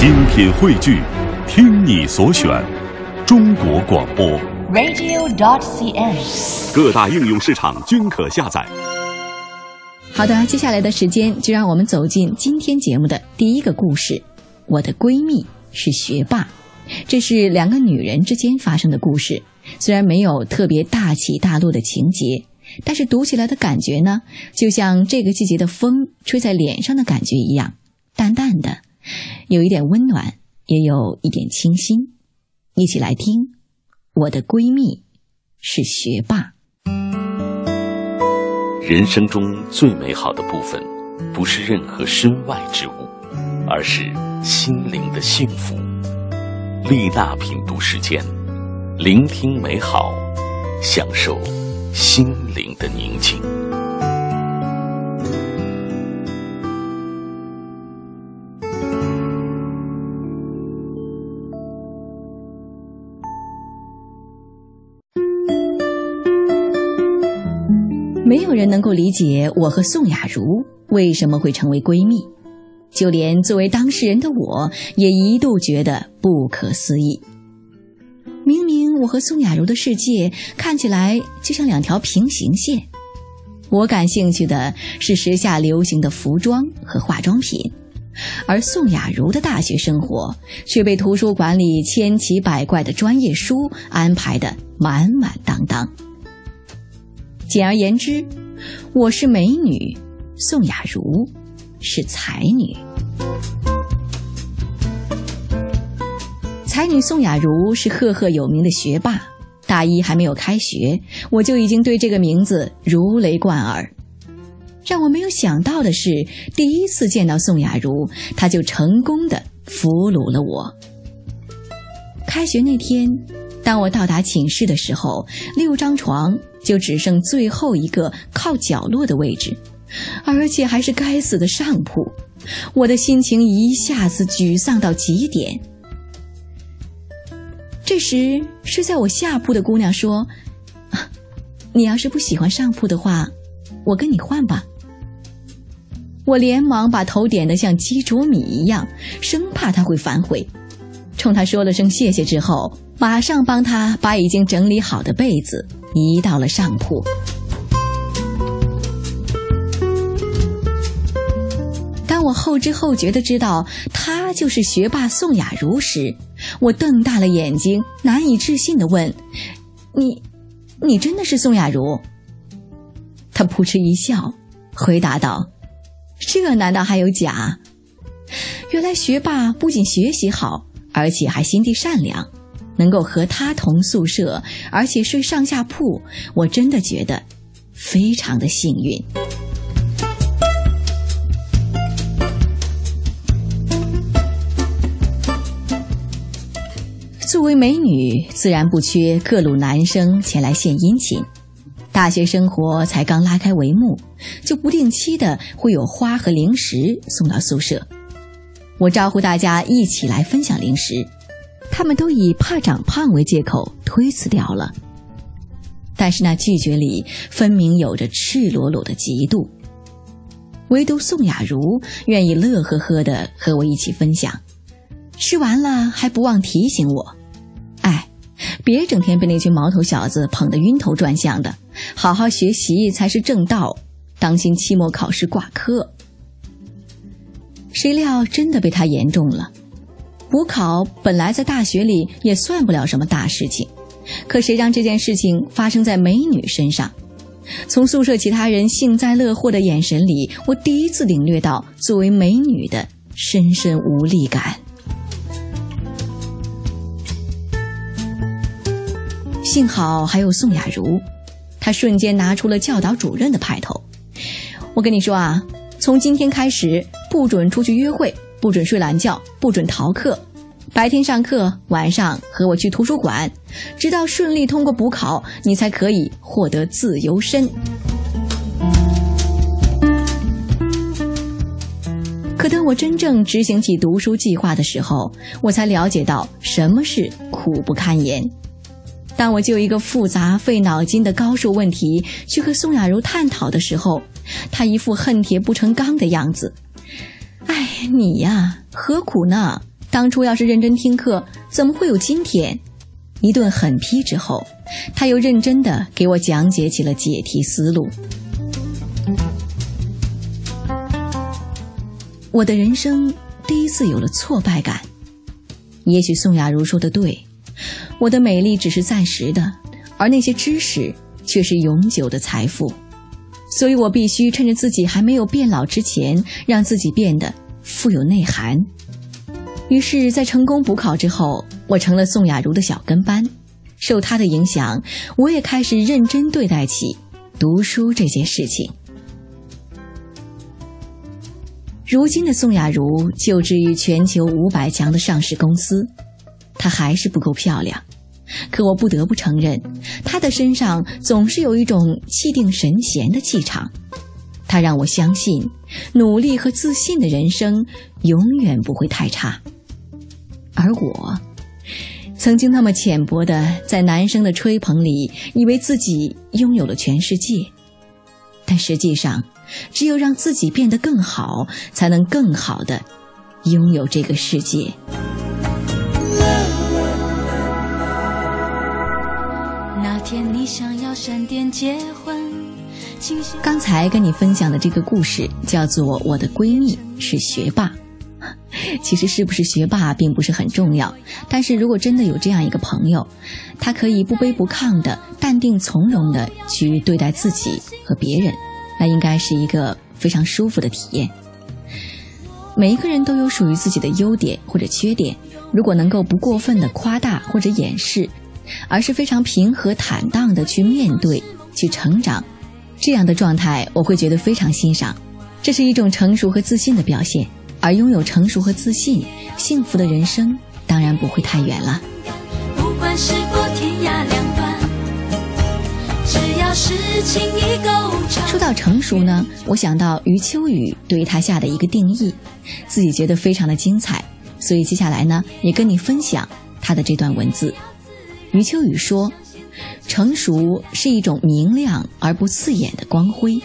精品汇聚，听你所选，中国广播。radio.dot.cn，。各大应用市场均可下载。好的，接下来的时间就让我们走进今天节目的第一个故事。我的闺蜜是学霸，这是两个女人之间发生的故事。虽然没有特别大起大落的情节，但是读起来的感觉呢，就像这个季节的风吹在脸上的感觉一样，淡淡的，有一点温暖，也有一点清新。一起来听，我的闺蜜是学霸。人生中最美好的部分，不是任何身外之物，而是心灵的幸福。丽娜品读时间，聆听美好，享受心灵的宁静。没有人能够理解我和宋雅茹为什么会成为闺蜜，就连作为当事人的我也一度觉得不可思议。明明我和宋雅茹的世界看起来就像两条平行线，我感兴趣的是时下流行的服装和化妆品，而宋雅茹的大学生活却被图书馆里千奇百怪的专业书安排的满满当当。简而言之，我是美女，宋雅茹是才女。才女宋雅茹是赫赫有名的学霸，大一还没有开学，我就已经对这个名字如雷贯耳。让我没有想到的是，第一次见到宋雅茹，她就成功的俘虏了我。开学那天，当我到达寝室的时候，六张床就只剩最后一个靠角落的位置，而且还是该死的上铺。我的心情一下子沮丧到极点。这时，睡在我下铺的姑娘说：“，你要是不喜欢上铺的话，我跟你换吧。”我连忙把头点得像鸡啄米一样，生怕她会反悔。冲他说了声谢谢之后，马上帮他把已经整理好的被子移到了上铺。当我后知后觉的知道他就是学霸宋雅茹时，我瞪大了眼睛，难以置信的问：“你，你真的是宋雅茹？”他扑哧一笑，回答道：“这难道还有假？原来学霸不仅学习好，而且还心地善良。”能够和他同宿舍，而且睡上下铺，我真的觉得非常的幸运。作为美女，自然不缺各路男生前来献殷勤。大学生活才刚拉开帷幕，就不定期的会有花和零食送到宿舍。我招呼大家一起来分享零食。他们都以怕长胖为借口推辞掉了，但是那拒绝里分明有着赤裸裸的嫉妒。唯独宋雅茹愿意乐呵呵的和我一起分享，吃完了还不忘提醒我：“哎，别整天被那群毛头小子捧得晕头转向的，好好学习才是正道，当心期末考试挂科。”谁料真的被他言中了。补考本来在大学里也算不了什么大事情，可谁让这件事情发生在美女身上？从宿舍其他人幸灾乐祸的眼神里，我第一次领略到作为美女的深深无力感。幸好还有宋雅茹，她瞬间拿出了教导主任的派头。我跟你说啊，从今天开始不准出去约会。不准睡懒觉，不准逃课，白天上课，晚上和我去图书馆，直到顺利通过补考，你才可以获得自由身。可等我真正执行起读书计划的时候，我才了解到什么是苦不堪言。当我就一个复杂费脑筋的高数问题去和宋雅茹探讨的时候，她一副恨铁不成钢的样子。你呀，何苦呢？当初要是认真听课，怎么会有今天？一顿狠批之后，他又认真的给我讲解起了解题思路。我的人生第一次有了挫败感。也许宋雅茹说的对，我的美丽只是暂时的，而那些知识却是永久的财富。所以我必须趁着自己还没有变老之前，让自己变得富有内涵。于是，在成功补考之后，我成了宋雅茹的小跟班。受她的影响，我也开始认真对待起读书这件事情。如今的宋雅茹就职于全球五百强的上市公司，她还是不够漂亮，可我不得不承认，她的身上总是有一种气定神闲的气场。他让我相信，努力和自信的人生永远不会太差。而我，曾经那么浅薄的在男生的吹捧里，以为自己拥有了全世界，但实际上。只有让自己变得更好，才能更好的拥有这个世界。那天你想要闪电结婚，刚才跟你分享的这个故事叫做《我的闺蜜是学霸》。其实是不是学霸并不是很重要，但是如果真的有这样一个朋友，他可以不卑不亢的、淡定从容的去对待自己和别人。那应该是一个非常舒服的体验。每一个人都有属于自己的优点或者缺点，如果能够不过分的夸大或者掩饰，而是非常平和坦荡的去面对、去成长，这样的状态我会觉得非常欣赏。这是一种成熟和自信的表现，而拥有成熟和自信，幸福的人生当然不会太远了。不管是否天涯两端，只要事情已够。说到成熟呢，我想到余秋雨对于他下的一个定义，自己觉得非常的精彩，所以接下来呢也跟你分享他的这段文字。余秋雨说：“成熟是一种明亮而不刺眼的光辉，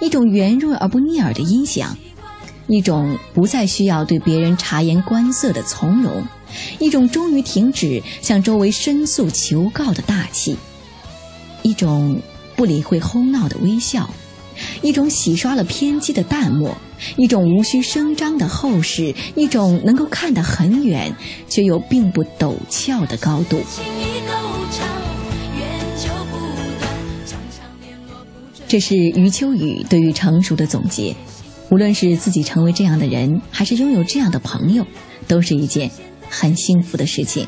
一种圆润而不腻耳的音响，一种不再需要对别人察言观色的从容，一种终于停止向周围申诉求告的大气，一种。”不理会哄闹的微笑，一种洗刷了偏激的淡漠，一种无需声张的厚实，一种能够看得很远却又并不陡峭的高度。这是余秋雨对于成熟的总结。无论是自己成为这样的人，还是拥有这样的朋友，都是一件很幸福的事情。